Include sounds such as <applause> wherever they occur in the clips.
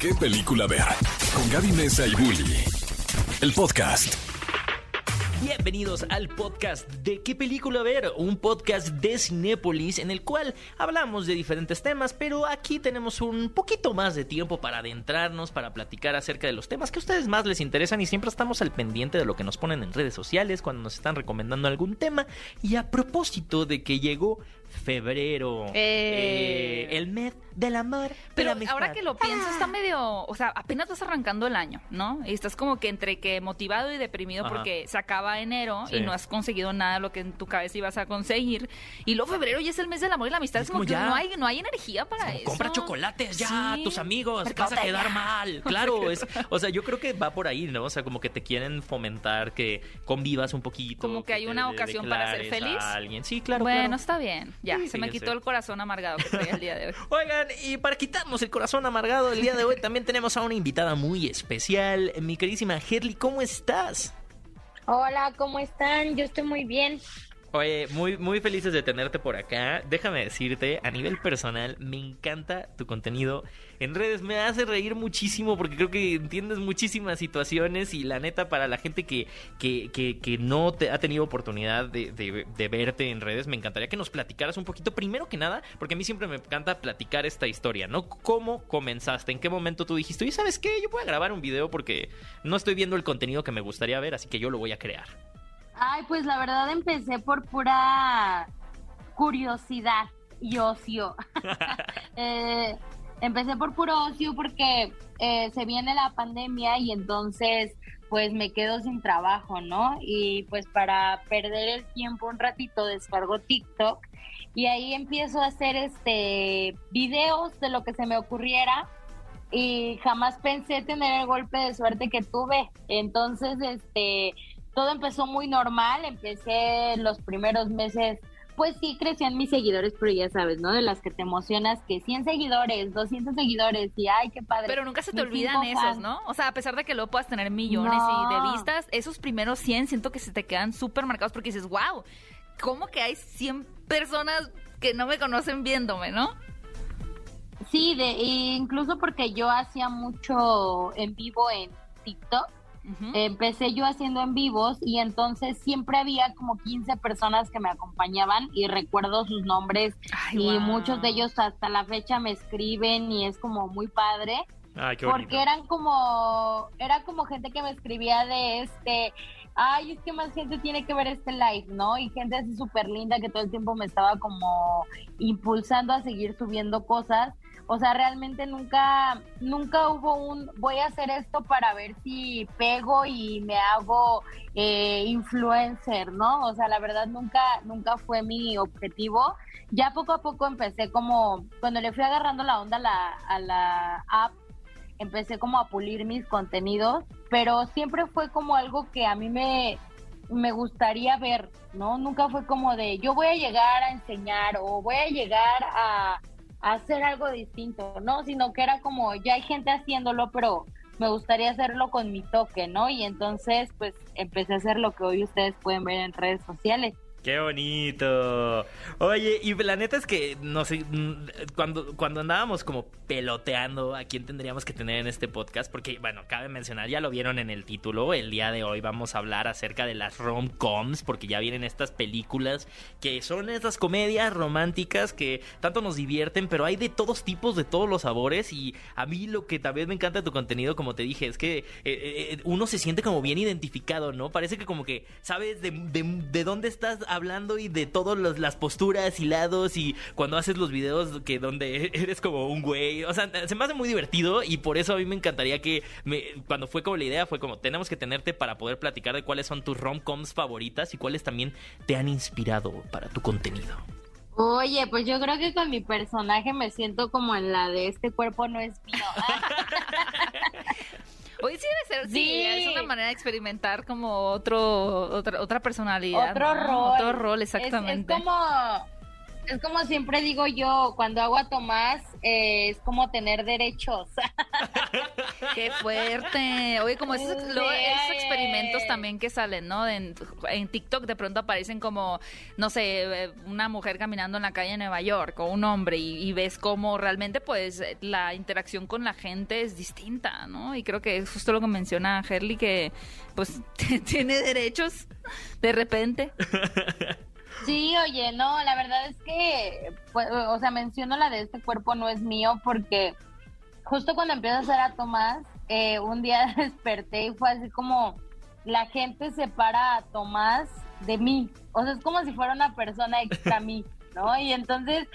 qué película ver. Con Gaby Mesa y Bully. El podcast. Bienvenidos al podcast de ¿Qué película ver? Un podcast de Cinépolis en el cual hablamos de diferentes temas, pero aquí tenemos un poquito más de tiempo para adentrarnos, para platicar acerca de los temas que a ustedes más les interesan y siempre estamos al pendiente de lo que nos ponen en redes sociales cuando nos están recomendando algún tema. Y a propósito de que llegó febrero, Eh. eh, el mes del amor. de Pero la ahora que lo pienso, Ah. está medio, o sea, apenas estás arrancando el año, ¿no? Y estás como que entre que motivado y deprimido Ajá. porque se acaba enero Sí. y no has conseguido nada de lo que en tu cabeza ibas a conseguir. Y luego febrero ya es el mes del amor y la amistad. Es Es como, como que ya. no hay, no hay energía para Como, eso. Compra chocolates ya, Sí. tus amigos, vas a quedar mal. <laughs> Claro, es, o sea, yo creo que va por ahí, ¿no? O sea, como que te quieren fomentar que convivas un poquito. Como que hay una ocasión para ser feliz. A alguien. Sí, claro. bueno, claro. está bien. Ya, Sí, se me quitó el corazón amargado que traía el día de hoy. <laughs> Oigan, y para quitarnos el corazón amargado el día de hoy, también tenemos a una invitada muy especial, mi queridísima Herly, ¿cómo estás? Hola, ¿cómo están? Yo estoy muy bien. Muy, muy felices de tenerte por acá. Déjame decirte, a nivel personal, me encanta tu contenido. En redes me hace reír muchísimo porque creo que entiendes muchísimas situaciones y la neta para la gente que, que, que, que no te ha tenido oportunidad de, de- verte en redes, me encantaría que nos platicaras un poquito, primero que nada, porque a mí siempre me encanta platicar esta historia, ¿no? ¿Cómo comenzaste? ¿En qué momento tú dijiste, oye, ¿sabes qué? Yo voy a grabar un video porque no estoy viendo el contenido que me gustaría ver, así que yo lo voy a crear. Ay, pues la verdad empecé por pura curiosidad y ocio. <laughs> Eh, empecé por puro ocio porque eh, se viene la pandemia y entonces pues me quedo sin trabajo, ¿no? Y pues para perder el tiempo un ratito descargo TikTok y ahí empiezo a hacer este videos de lo que se me ocurriera y jamás pensé tener el golpe de suerte que tuve. Entonces, este, todo empezó muy normal, empecé los primeros meses, pues sí crecían mis seguidores, pero ya sabes, ¿no? De las que te emocionas, que 100 seguidores, 200 seguidores, y ay, qué padre. Pero nunca se te Mis olvidan esos, fans. ¿no? O sea, a pesar de que luego puedas tener millones y de vistas, esos primeros 100 siento que se te quedan súper marcados porque dices, wow, ¿cómo que hay 100 personas que no me conocen viéndome, no? Sí, de, incluso porque yo hacía mucho en vivo en TikTok. Empecé yo haciendo en vivos y entonces siempre había como 15 personas que me acompañaban y recuerdo sus nombres Ay, y muchos de ellos hasta la fecha me escriben y es como muy padre Ay, qué porque eran como era como gente que me escribía de este ay es que más gente tiene que ver este live no y gente así súper linda que todo el tiempo me estaba como impulsando a seguir subiendo cosas o sea realmente nunca nunca hubo un voy a hacer esto para ver si pego y me hago eh, influencer no o sea la verdad nunca nunca fue mi objetivo ya poco a poco empecé como cuando le fui agarrando la onda a la, a la app empecé como a pulir mis contenidos, pero siempre fue como algo que a mí me, me gustaría ver, ¿no? Nunca fue como de yo voy a llegar a enseñar o voy a llegar a, hacer algo distinto, ¿no? Sino que era como ya hay gente haciéndolo, pero me gustaría hacerlo con mi toque, ¿no? Y entonces pues empecé a hacer lo que hoy ustedes pueden ver en redes sociales. Qué bonito. Oye, y la neta es que no sé, mm, cuando, cuando andábamos como peloteando a quién tendríamos que tener en este podcast, porque bueno, cabe mencionar, ya lo vieron en el título, el día de hoy vamos a hablar acerca de las rom-coms, porque ya vienen estas películas que son estas comedias románticas que tanto nos divierten, pero hay de todos tipos, de todos los sabores, y a mí lo que también me encanta de tu contenido, como te dije, es que eh, eh, uno se siente como bien identificado, ¿no? Parece que como que sabes de, de, de dónde estás hablando y de todas las- las posturas y lados y cuando haces los videos que donde eres como un güey, o sea, se me hace muy divertido y por eso a mí me encantaría que me, cuando fue como la idea fue como tenemos que tenerte para poder platicar de cuáles son tus rom-coms favoritas y cuáles también te han inspirado para tu contenido. Oye, pues yo creo que con mi personaje me siento como en la de este cuerpo no es mío. <laughs> <laughs> Oye, sí debe ser, sí, Sí. es una manera de experimentar como otro, otra, otra personalidad. Otro ¿no? rol. Otro rol, Es- exactamente. Es, como, es como siempre digo yo, cuando hago a Tomás, eh, es como tener derechos. <laughs> Qué fuerte. Oye, como esos, experimentos también que salen, ¿no? En, en TikTok de pronto aparecen como, no sé, eh, una mujer caminando en la calle de Nueva York o un hombre y, y ves cómo realmente pues la interacción con la gente es distinta, ¿no? Y creo que es justo lo que menciona Herley que pues <laughs> tiene derechos de repente. Sí, oye, no, la verdad es que, pues, o sea, menciono la de este cuerpo no es mío porque justo cuando empiezo a hacer a Tomás, eh, un día <laughs> desperté y fue así como la gente separa a Tomás de mí. O sea, es como si fuera una persona extra a mí, <laughs> ¿no? Y entonces,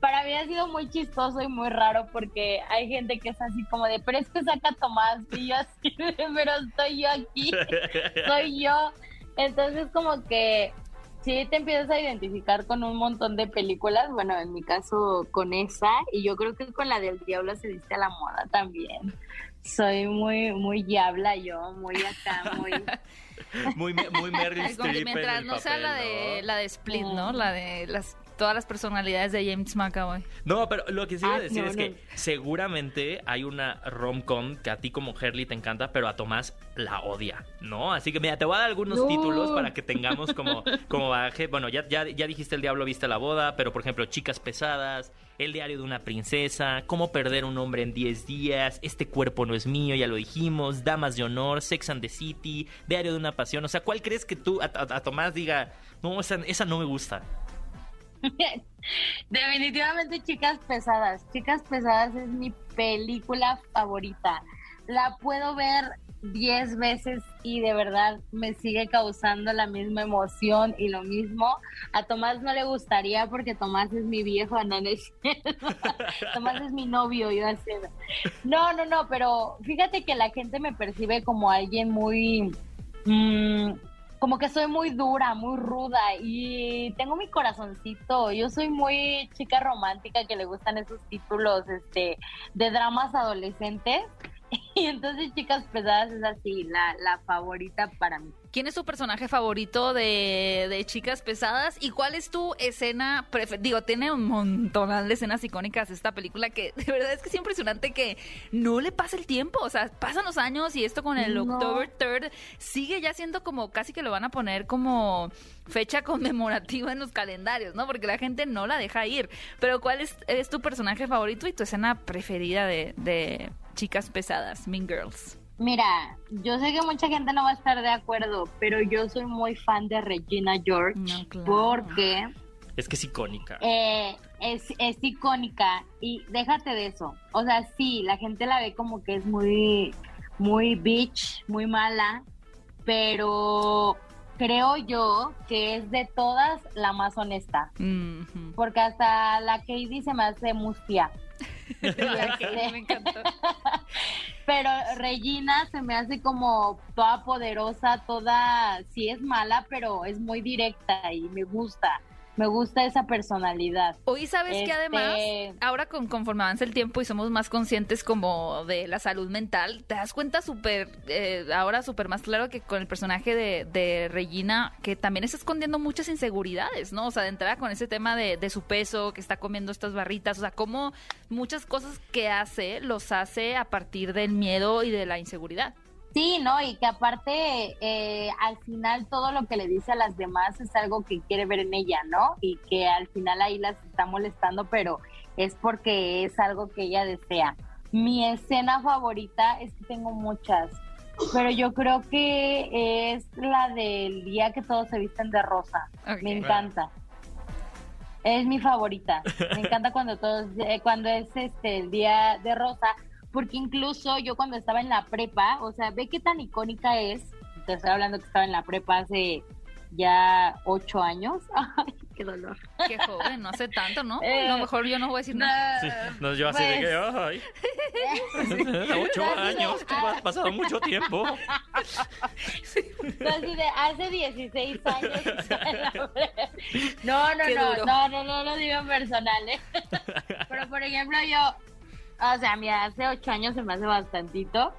para mí ha sido muy chistoso y muy raro porque hay gente que es así como de, pero es que saca a Tomás y yo así, pero estoy yo aquí, <laughs> soy yo. Entonces, como que sí te empiezas a identificar con un montón de películas, bueno, en mi caso con esa, y yo creo que con la del diablo se diste a la moda también. Soy muy, muy diabla yo, muy acá, muy... <laughs> Muy, muy <laughs> Meryl Streep en mientras el no sea la de ¿no? la de Split, ¿no? Mm. La de las todas las personalidades de James McAvoy. No, pero lo que sí iba a Ah, decir no, es no. que seguramente hay una rom-com que a ti como Herley te encanta, pero a Tomás la odia, ¿no? Así que mira, te voy a dar algunos No. títulos para que tengamos como, como bagaje. Bueno, ya, ya, ya dijiste El Diablo Viste la Boda, pero por ejemplo, Chicas Pesadas, El Diario de una Princesa, Cómo Perder un Hombre en 10 Días, Este Cuerpo No es Mío, ya lo dijimos, Damas de Honor, Sex and the City, Diario de una Pasión. O sea, ¿cuál crees que tú a, a- a Tomás diga, no, esa, esa no me gusta? <laughs> Definitivamente Chicas Pesadas. Chicas Pesadas es mi película favorita. La puedo ver 10 veces y de verdad me sigue causando la misma emoción y lo mismo. A Tomás no le gustaría porque Tomás es mi viejo, no, no es. <laughs> Tomás es mi novio, yo así. No, no, no, pero fíjate que la gente me percibe como alguien muy... mm, como que soy muy dura, muy ruda y tengo mi corazoncito. Yo soy muy chica romántica que le gustan esos títulos este de dramas adolescentes. <laughs> Y entonces Chicas Pesadas es así, la, la favorita para mí. ¿Quién es tu personaje favorito de, de Chicas Pesadas? ¿Y cuál es tu escena preferida? Digo, tiene un montón de escenas icónicas esta película que de verdad es que es impresionante que no le pasa el tiempo. O sea, pasan los años y esto con el No. October 3 sigue ya siendo como casi que lo van a poner como fecha conmemorativa en los calendarios, ¿no? Porque la gente no la deja ir. Pero ¿cuál es, es tu personaje favorito y tu escena preferida de, de Chicas Pesadas, Mean Girls? Mira, yo sé que mucha gente no va a estar de acuerdo, pero yo soy muy fan de Regina George No, claro. porque Es que es icónica. eh, es, es icónica y déjate de eso. O sea, sí, la gente la ve como que es muy, muy bitch, muy mala, pero creo yo que es de todas la más honesta. Porque hasta la Katie se me hace mustia. <laughs> me encantó. Pero Regina se me hace como toda poderosa, toda, sí es mala, pero es muy directa y me gusta. Me gusta esa personalidad. Hoy sabes que Este- además, ahora con, conforme avanza el tiempo y somos más conscientes como de la salud mental, te das cuenta súper, eh, ahora súper más claro que con el personaje de, de Regina, que también está escondiendo muchas inseguridades, ¿no? O sea, de entrada con ese tema de, de su peso, que está comiendo estas barritas, o sea, como muchas cosas que hace, los hace a partir del miedo y de la inseguridad. Sí, ¿no? Y que aparte, eh, al final todo lo que le dice a las demás es algo que quiere ver en ella, ¿no? Y que al final ahí las está molestando, pero es porque es algo que ella desea. Mi escena favorita es que tengo muchas, pero yo creo que es la del día que todos se visten de rosa. Me encanta. Es mi favorita. Me encanta cuando todos, eh, cuando es este el día de rosa, porque incluso yo cuando estaba en la prepa, o sea, ve qué tan icónica es. Te estoy hablando que estaba en la prepa hace ya ocho años. <laughs> Ay, qué dolor. Qué joven, no hace tanto, ¿no? Eh, a lo mejor yo no voy a decir nada. Sí, no, yo así de que, Pues- ay, <laughs> <laughs> ocho años, que ha pasado mucho tiempo. No, así de hace 16 años. estaba en la prepa. No, no, no, no, no, no lo digo en personal, ¿eh? Pero por ejemplo, yo, o sea, mira, hace ocho años se me hace bastantito,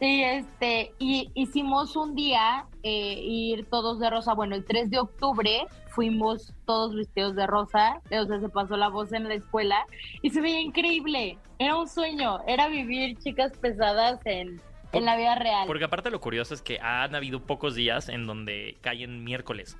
Sí, este, y hicimos un día eh, ir todos de rosa. Bueno, el 3 de octubre fuimos todos vestidos de rosa. O sea, se pasó la voz en la escuela y se veía increíble. Era un sueño, era vivir chicas pesadas en, en la vida real. Porque aparte lo curioso es que han habido pocos días en donde caen miércoles.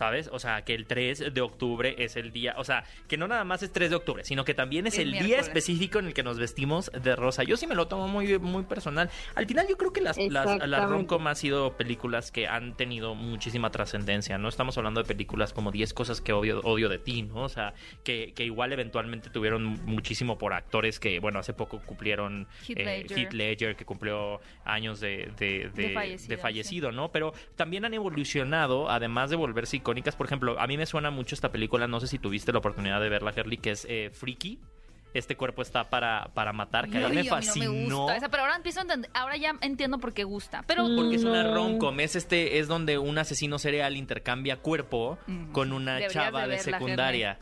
¿Sabes? O sea, que el 3 de octubre es el día, o sea, que no nada más es 3 de octubre, sino que también es El el, día específico en el que nos vestimos de rosa. Yo sí me lo tomo muy, muy personal. Al final yo creo que las, las, las rom-com han sido películas que han tenido muchísima trascendencia, ¿no? Estamos hablando de películas como 10 cosas que odio, odio de ti, ¿no? O sea, que, que igual eventualmente tuvieron muchísimo por actores que, bueno, hace poco cumplieron Heath eh, Ledger. Heath Ledger, que cumplió años de, de, de- De fallecido, de fallecido, ¿no? Pero también han evolucionado, además de volverse icónicas. Por ejemplo, a mí me suena mucho esta película, no sé si tuviste la oportunidad de verla, Herly, que es eh, Freaky. Este cuerpo está para, para matar, que a mí me fascinó. no me gusta esa, pero ahora empiezo a entender, ahora ya entiendo por qué gusta. Pero Porque es una No. rom-com, es este, es donde un asesino serial intercambia cuerpo con una Deberías chava de secundaria.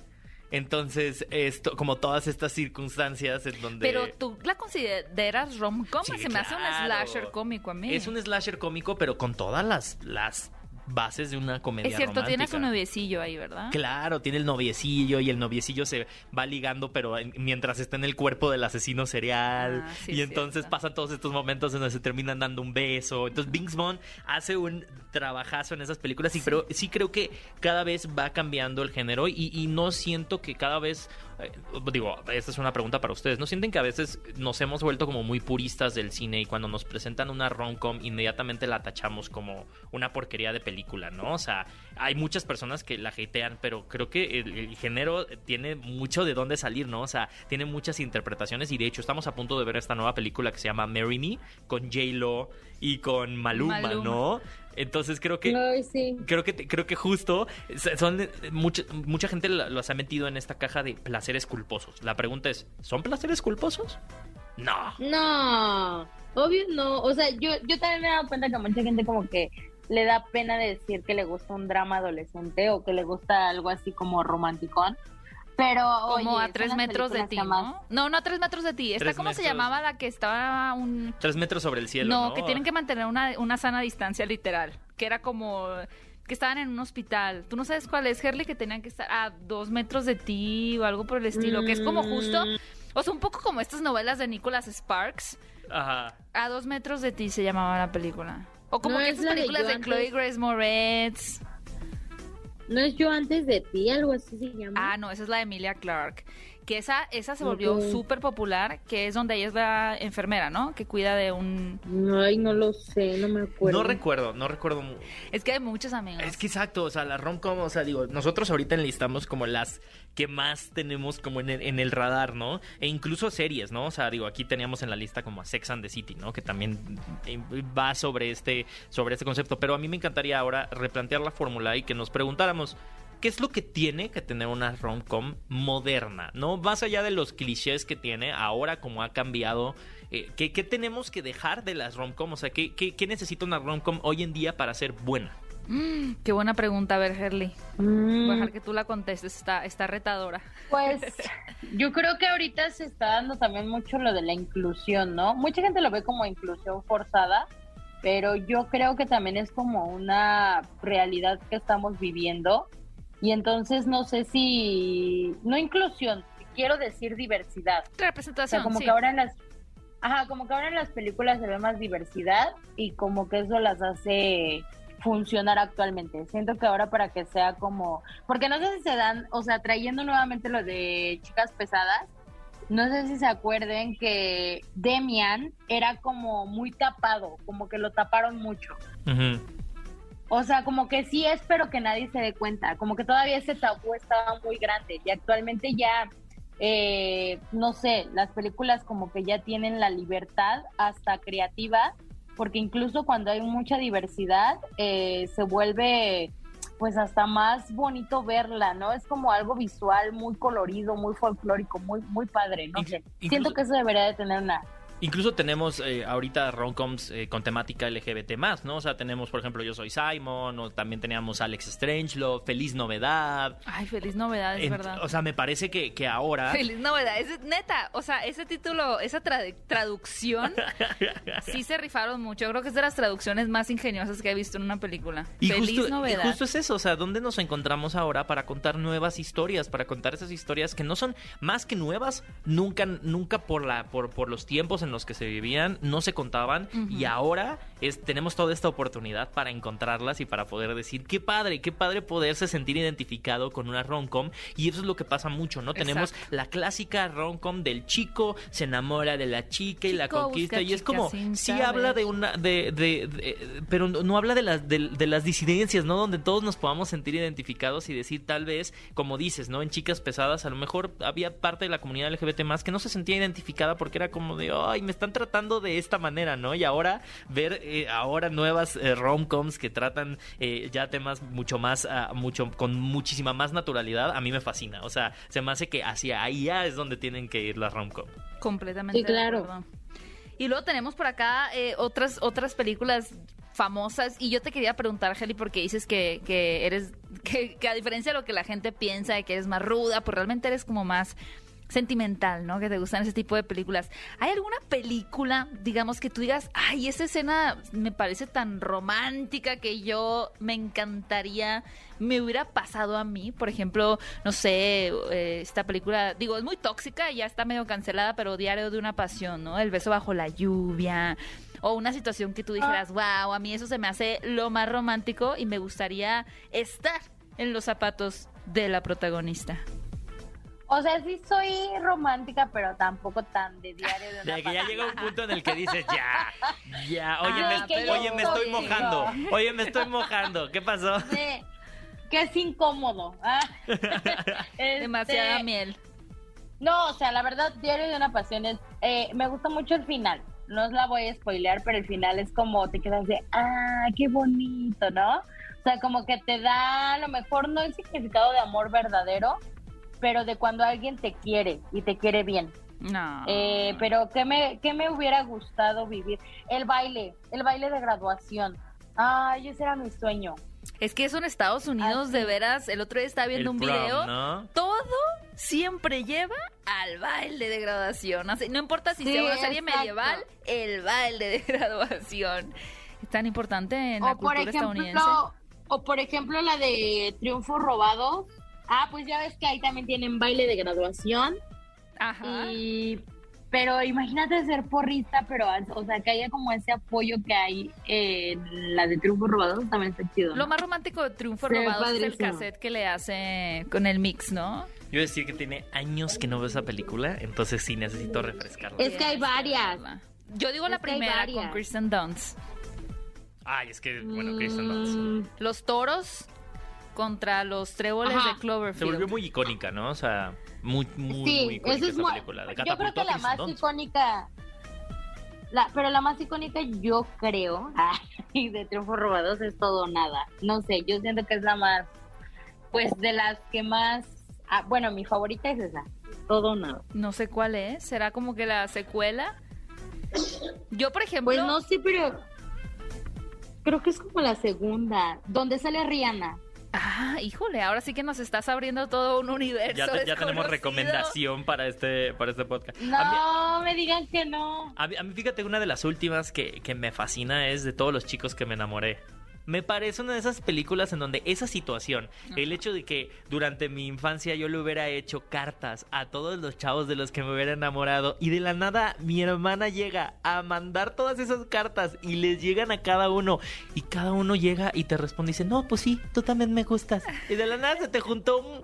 Entonces, esto, como todas estas circunstancias en donde. Pero tú la consideras rom-com, Sí, se me hace un slasher cómico a mí. Es un slasher cómico, pero con todas las, las bases de una comedia Es cierto, tiene su romántica. noviecillo ahí, ¿verdad? Claro, tiene el noviecillo y el noviecillo se va ligando, pero en- mientras está en el cuerpo del asesino serial. Ah, sí, y entonces cierto. pasan todos estos momentos en donde se terminan dando un beso. Entonces Vince Vaughn hace un trabajazo en esas películas, y, pero sí creo que cada vez va cambiando el género y, y no siento que cada vez, digo, esta es una pregunta para ustedes, ¿no sienten que a veces nos hemos vuelto como muy puristas del cine y cuando nos presentan una rom-com inmediatamente la tachamos como una porquería de película, ¿no? O sea, hay muchas personas que la hatean, pero creo que el, el género tiene mucho de dónde salir, ¿no? O sea, tiene muchas interpretaciones y de hecho estamos a punto de ver esta nueva película que se llama Marry Me con J-Lo y con Maluma, Maluma. ¿no? Entonces creo que sí. creo que creo que justo son eh, mucha, mucha gente los ha metido en esta caja de placeres culposos. La pregunta es, ¿son placeres culposos? No. No, obvio no. O sea, yo, yo también me he dado cuenta que mucha gente como que le da pena decir que le gusta un drama adolescente o que le gusta algo así como romanticón. Pero, Como oye, a tres metros de ti, ¿no? No, no a tres metros de ti. ¿Esta Tres cómo se llamaba la que estaba un... Tres metros sobre el cielo. No, No, que tienen que mantener una, una sana distancia literal. Que era como... Que estaban en un hospital. ¿Tú no sabes cuál es, Herley? Que tenían que estar a dos metros de ti o algo por el estilo. Que es como justo... O sea, un poco como estas novelas de Nicholas Sparks. Ajá. A dos metros de ti se llamaba la película. O como No, que es estas de películas de, Chloe Grace Moretz. No es yo antes de ti, algo así se llama. Ah, no, esa es la de Emilia Clark. Que esa, esa se volvió Ok. súper popular, que es donde ella es la enfermera, ¿no? Que cuida de un... Ay, no lo sé, no me acuerdo. No recuerdo, no recuerdo. Es que hay muchos amigos. Es que exacto, o sea, las rom-com, o sea, digo, nosotros ahorita enlistamos como las que más tenemos como en el, en el radar, ¿no? E incluso series, ¿no? O sea, digo, aquí teníamos en la lista como a Sex and the City, ¿no? Que también eh, va sobre este, sobre este concepto. Pero a mí me encantaría ahora replantear la fórmula y que nos preguntáramos. ¿Qué es lo que tiene que tener una rom-com moderna? ¿No? Más allá de los clichés que tiene, ahora como ha cambiado, eh, ¿qué, qué tenemos que dejar de las rom-com? O sea, ¿qué, qué, qué necesita una rom-com hoy en día para ser buena? Mm, qué buena pregunta, a ver, Herley. Mm, Voy a dejar que tú la contestes, está, está retadora. Pues <laughs> yo creo que ahorita se está dando también mucho lo de la inclusión, ¿no? Mucha gente lo ve como inclusión forzada, pero yo creo que también es como una realidad que estamos viviendo y entonces no sé si, no inclusión, quiero decir diversidad. O sea, Representación, como sí. que ahora en las, ajá, como que ahora en las películas se ve más diversidad y como que eso las hace funcionar actualmente. Siento que ahora para que sea como, porque no sé si se dan, o sea, trayendo nuevamente lo de chicas pesadas, no sé si se acuerden que Demian era como muy tapado, como que lo taparon mucho. Ujú. O sea, como que sí es, pero que nadie se dé cuenta. Como que todavía ese tabú estaba muy grande. Y actualmente ya, eh, no sé, las películas como que ya tienen la libertad hasta creativa, porque incluso cuando hay mucha diversidad, eh, se vuelve pues hasta más bonito verla, ¿no? Es como algo visual muy colorido, muy folclórico, muy, muy padre, no incluso- Siento que eso debería de tener una Incluso tenemos eh, ahorita romcoms eh, con temática LGBT más, ¿no? O sea, tenemos, por ejemplo, Yo Soy Simon, o también teníamos Alex Strangelove, Feliz Novedad. Ay, feliz novedad, es verdad. O sea, me parece que, que ahora... Feliz novedad, es neta, o sea, ese título, esa tra- traducción, <laughs> sí se rifaron mucho. Yo creo que es de las traducciones más ingeniosas que he visto en una película. Y Feliz justo, y novedad. justo es eso, o sea, ¿dónde nos encontramos ahora para contar nuevas historias? Para contar esas historias que no son más que nuevas, nunca, nunca por la, por, por los tiempos en los que se vivían, no se contaban, y ahora es, tenemos toda esta oportunidad para encontrarlas y para poder decir, qué padre, qué padre poderse sentir identificado con una romcom, y eso es lo que pasa mucho, ¿no? Tenemos la clásica romcom del chico, se enamora de la chica y la conquista, y es como, sí saber. habla de una, de, de- de- pero no, no habla de las, de, de las disidencias, ¿no? Donde todos nos podamos sentir identificados y decir, tal vez, como dices, ¿no? En chicas pesadas, a lo mejor había parte de la comunidad LGBT más que no se sentía identificada porque era como de, ay, me están tratando de esta manera, ¿no? Y ahora ver eh, ahora nuevas eh, romcoms que tratan eh, ya temas mucho más, ah, mucho, con muchísima más naturalidad, a mí me fascina. O sea, se me hace que hacia ahí ya es donde tienen que ir las romcom. Completamente Sí, de claro. acuerdo. Y luego tenemos por acá eh, otras, otras películas famosas. Y yo te quería preguntar, Heli, porque dices que, que eres, <laughs> que, que a diferencia de lo que la gente piensa, de que eres más ruda, pues realmente eres como más sentimental, ¿no? Que te gustan ese tipo de películas. ¿Hay alguna película, digamos, que tú digas, ay, esa escena me parece tan romántica que yo me encantaría, me hubiera pasado a mí? Por ejemplo, no sé, eh, esta película, digo, es muy tóxica, ya está medio cancelada, pero Diario de una Pasión, ¿no? El beso bajo la lluvia. O una situación que tú dijeras, wow, a mí eso se me hace lo más romántico y me gustaría estar en los zapatos de la protagonista. O sea, sí soy romántica, pero tampoco tan de diario de una De que ya pasión. llega un punto en el que dices, ya, ya, oye, Ah, me, oye, estoy mojando, digo. oye, me estoy mojando, ¿qué pasó? Sí, que es incómodo. ah. <laughs> Este, Demasiada miel. No, o sea, la verdad, Diario de una Pasión es... eh, me gusta mucho el final. No os la voy a spoilear, pero el final es como te quedas de, ah, qué bonito, ¿no? O sea, como que te da a lo mejor no el significado de amor verdadero, pero de cuando alguien te quiere y te quiere bien. No. Eh, pero ¿qué me, ¿qué me hubiera gustado vivir? El baile, el baile de graduación. Ay, ese era mi sueño. Es que eso en Estados Unidos, Así. de veras, el otro día estaba viendo El un prom, video. ¿no? Todo siempre lleva al baile de graduación. Así, no importa si Sí, sea una serie exacto. medieval, el baile de <laughs> graduación. Es tan importante en la O por cultura estadounidense. ejemplo, o por ejemplo la de Triunfos Robados. Ah, pues ya ves que ahí también tienen baile de graduación. Ajá. Y pero imagínate ser porrista, pero o sea, que haya como ese apoyo que hay en la de Triunfos Robados también está chido. Lo más romántico de Triunfo Sí, Robado es el cassette que le hace con el mix, ¿no? Yo voy a decir que tiene años que no veo esa película, entonces sí necesito refrescarla. Es que hay varias. Yo digo la Es primera con. Kristen Dunst. Ay, es que, bueno, Kristen Dunst. Mm, Los toros contra los tréboles Ajá. de Cloverfield. Se volvió muy icónica, ¿no? O sea, muy, muy, muy Sí, icónica esa es esa muy- película. De yo creo que la más icónica, la, pero la más icónica yo creo, <laughs> ay, de Triunfos Robados es todo nada. No sé, yo siento que es la más, pues de las que más, ah, bueno, mi favorita es esa, todo nada. No sé cuál es. ¿Será como que la secuela? Yo, por ejemplo... Pues no sé, pero creo que es como la segunda, donde sale Rihanna. Ah, híjole, ahora sí que nos estás abriendo todo un universo. Ya, te- ya tenemos recomendación para este, para este podcast. Mí- No, me digan que no. A mí, a mí, fíjate, una de las últimas que, que me fascina es de todos los chicos que me enamoré. Me parece una de esas películas en donde esa situación, el hecho de que durante mi infancia yo le hubiera hecho cartas a todos los chavos de los que me hubiera enamorado y de la nada mi hermana llega a mandar todas esas cartas y les llegan a cada uno y cada uno llega y te responde y dice, no, pues sí, tú también me gustas. Y de la nada se te juntó, un-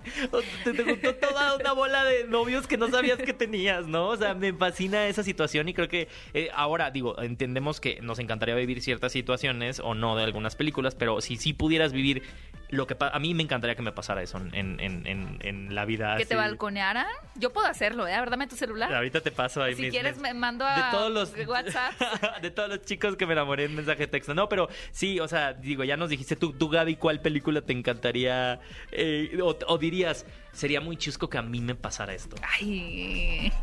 te, te juntó toda una bola de novios que no sabías que tenías, ¿no? O sea, me fascina esa situación y creo que eh, ahora, digo, entendemos que nos encantaría vivir ciertas situaciones o no de algunas películas, pero si sí pudieras vivir lo que a mí me encantaría que me pasara eso en, en, en, en la vida. ¿Que te balconearan? Yo puedo hacerlo, ¿eh? Dame tu celular. Ahorita te paso ahí Si mis- quieres, me mando de a todos los WhatsApp. <laughs> de todos los chicos que me enamoré en mensaje de texto. No, pero sí, o sea, digo, ya nos dijiste tú, tú Gaby, ¿cuál película te encantaría eh, o, o dirías sería muy chusco que a mí me pasara esto? Ay.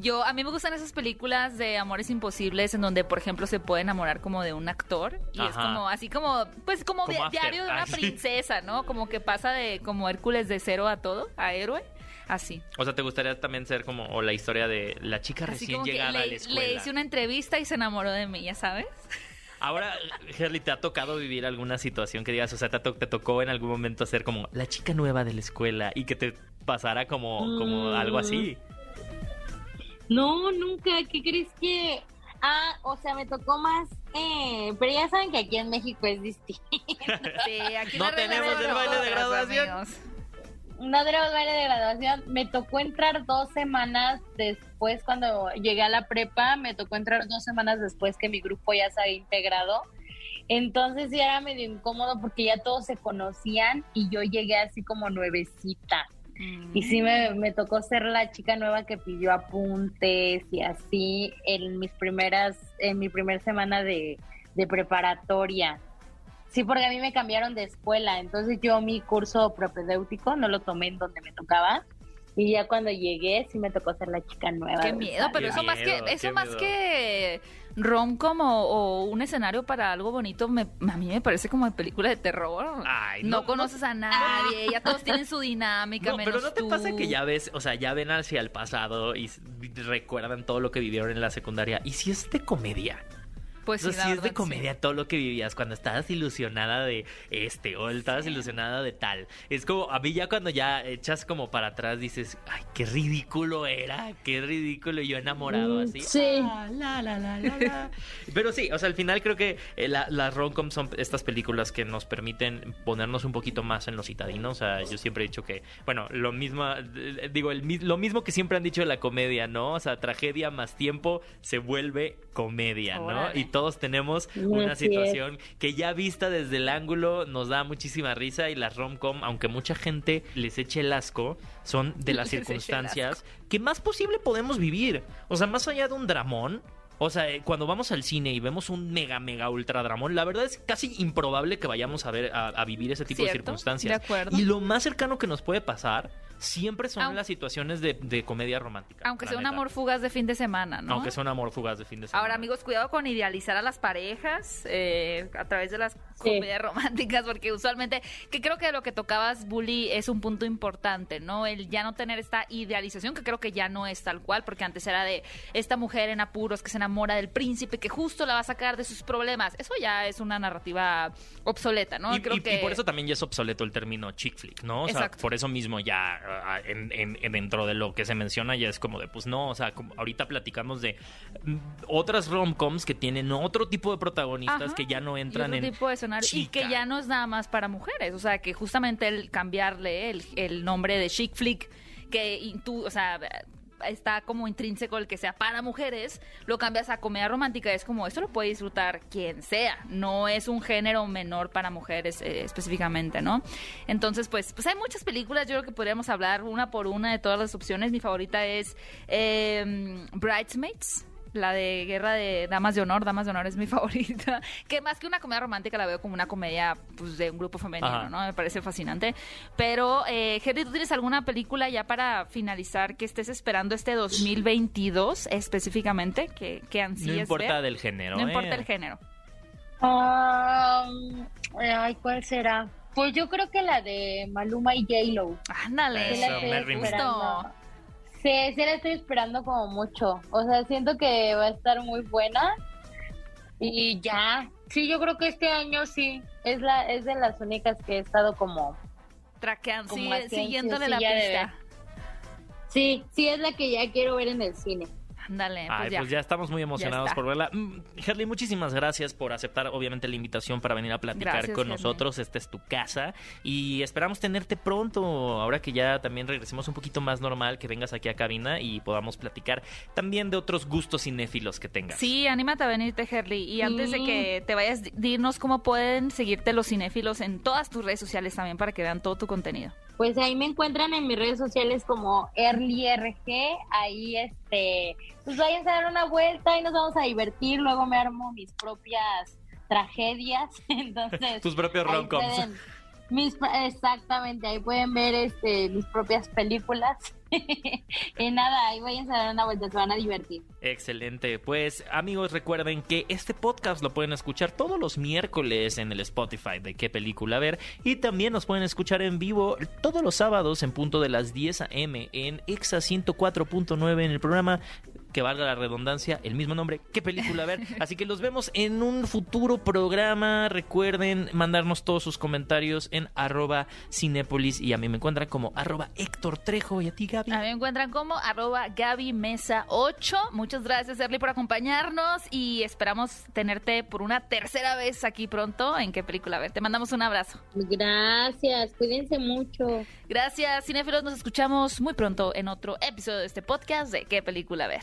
Yo, a mí me gustan esas películas de amores imposibles en donde, por ejemplo, se puede enamorar como de un actor y es como así como, pues como, Como di- After. diario de una princesa, ¿no? Como que pasa de como Hércules de cero a todo, a héroe, así. O sea, ¿te gustaría también ser como o la historia de la chica Así recién llegada a la le, escuela? le hice una entrevista y se enamoró de mí, ya sabes. <laughs> Ahora, Herly, ¿te ha tocado vivir alguna situación que digas, o sea, te, to- te tocó en algún momento ser como la chica nueva de la escuela y que te pasara como, como algo así? No, nunca. ¿Qué crees que...? Ah, o sea, me tocó más, eh, pero ya saben que aquí en México es distinto. <laughs> Sí, aquí No tenemos el baile de graduación. amigos. No tenemos baile de graduación. Me tocó entrar dos semanas después, cuando llegué a la prepa, me tocó entrar dos semanas después que mi grupo ya se había integrado. Entonces sí era medio incómodo porque ya todos se conocían y yo llegué así como nuevecita. Y sí me, me tocó ser la chica nueva que pidió apuntes y así en mis primeras, en mi primer semana de, de preparatoria. Sí, porque a mí me cambiaron de escuela, entonces yo mi curso propedéutico no lo tomé en donde me tocaba. Y ya cuando llegué sí me tocó ser la chica nueva. Qué miedo, pero Qué eso más que eso más miedo. que rom-com o, o un escenario para algo bonito, me, a mí me parece como de película de terror. Ay, no, no, conoces a nadie, <laughs> ya todos tienen su dinámica, No, menos pero no te tú. pasa que ya ves, o sea, ya ven hacia el pasado y recuerdan todo lo que vivieron en la secundaria. ¿Y si es de comedia? Pues sí, es de comedia todo lo que vivías cuando estabas ilusionada de este o estabas ilusionada de tal. Es como, a mí ya cuando ya echas como para atrás dices, ay, qué ridículo era, qué ridículo yo enamorado Mm, así. sí. Ah, la, la, la, la, la. <laughs> Pero sí, o sea, al final creo que eh, la- las rom-coms son estas películas que nos permiten ponernos un poquito más en lo citadino. O sea, yo siempre he dicho que, bueno, lo mismo, eh, digo, el, lo mismo que siempre han dicho de la comedia, ¿no? O sea, tragedia más tiempo se vuelve comedia, ¿no? Órale. Y todos tenemos Así una es. situación que ya vista desde el ángulo nos da muchísima risa y las rom-com, aunque mucha gente les eche el asco, son de <laughs> las Les circunstancias que más posible podemos vivir. O sea, más allá de un dramón. O sea, eh, cuando vamos al cine y vemos un mega, mega ultra dramón, la verdad es casi improbable que vayamos a ver a, a vivir ese tipo de circunstancias. de acuerdo. Y lo más cercano que nos puede pasar siempre son Aun- las situaciones de, de comedia romántica. Aunque sea un amor fugaz de fin de semana, ¿no? Aunque sea un amor fugaz de fin de semana. Ahora, amigos, cuidado con idealizar a las parejas eh, a través de las comedias románticas, porque usualmente, que creo que lo que tocabas, Bully, es un punto importante, ¿no? El ya no tener esta idealización, que creo que ya no es tal cual, porque antes era de esta mujer en apuros que se enamora del príncipe, que justo la va a sacar de sus problemas. Eso ya es una narrativa obsoleta, ¿no? Y, creo y- que... y por eso también ya es obsoleto el término chick flick, ¿no? O sea, Exacto. por eso mismo ya en, en- en dentro de lo que se menciona ya es como de, pues no, o sea, como ahorita platicamos de mm, otras rom-coms que tienen otro tipo de protagonistas Ajá, que ya no y entran otro en tipo de escenario, y que chica. ya no es nada más para mujeres, o sea, que justamente el cambiarle el, el nombre de chick flick, que y tú, o sea, está como intrínseco el que sea para mujeres, lo cambias a comedia romántica, es como, esto lo puede disfrutar quien sea, no es un género menor para mujeres eh, específicamente, ¿no? Entonces, pues, pues hay muchas películas, yo creo que podríamos hablar una por una de todas las opciones, mi favorita es eh, Bridesmaids, la de Guerra de Damas de Honor, Damas de Honor es mi <laughs> favorita. Que más que una comedia romántica la veo como una comedia pues, de un grupo femenino, Ajá. ¿no? Me parece fascinante. Pero, eh, Henry, ¿tú tienes alguna película ya para finalizar que estés esperando este 2022 específicamente? Que, que No ansíes importa ver? del género. No ¿eh? importa el género. Ah, ay, ¿cuál será? Pues yo creo que la de Maluma y J-Lo. Ándale. Eso, Me. Sí, sí la estoy esperando como mucho. O sea, siento que va a estar muy buena. Y ya. Sí, yo creo que este año sí. Es la es de las únicas que he estado como... Traqueando, así, siguiéndole la pista. Sí, sí es la que ya quiero ver en el cine. Ándale, pues Ay, ya. pues ya estamos muy emocionados por verla. Mm, Herley, muchísimas gracias por aceptar, obviamente, la invitación para venir a platicar Gracias, con Herley. nosotros. Esta es tu casa y esperamos tenerte pronto, ahora que ya también regresemos un poquito más normal, que vengas aquí a cabina y podamos platicar también de otros gustos cinéfilos que tengas. Sí, anímate a venirte, Herley. Y antes de que te vayas, di- dinos cómo pueden seguirte los cinéfilos en todas tus redes sociales también para que vean todo tu contenido. Pues ahí me encuentran en mis redes sociales como EarlyRG. Ahí, este, pues vayan a dar una vuelta y nos vamos a divertir. Luego me armo mis propias tragedias. <laughs> Entonces, Tus propios rom-coms. Mis, exactamente, ahí pueden ver este mis propias películas. <laughs> y nada, ahí vayan a dar una vuelta, se van a divertir. Excelente. Pues amigos, recuerden que este podcast lo pueden escuchar todos los miércoles en el Spotify de qué película ver. Y también nos pueden escuchar en vivo todos los sábados en punto de las 10 a.m. en EXA 104.9 en el programa que valga la redundancia, el mismo nombre, qué película ver. <laughs> Así que los vemos en un futuro programa. Recuerden mandarnos todos sus comentarios en arroba Cinépolis y a mí me encuentran como arroba Héctor Trejo y a ti Gaby. A mí me encuentran como arroba Gaby Mesa 8. Muchas gracias Erly por acompañarnos y esperamos tenerte por una tercera vez aquí pronto en qué película ver. Te mandamos un abrazo. Gracias, cuídense mucho. Gracias, cinéfilos. Nos escuchamos muy pronto en otro episodio de este podcast de qué película ver.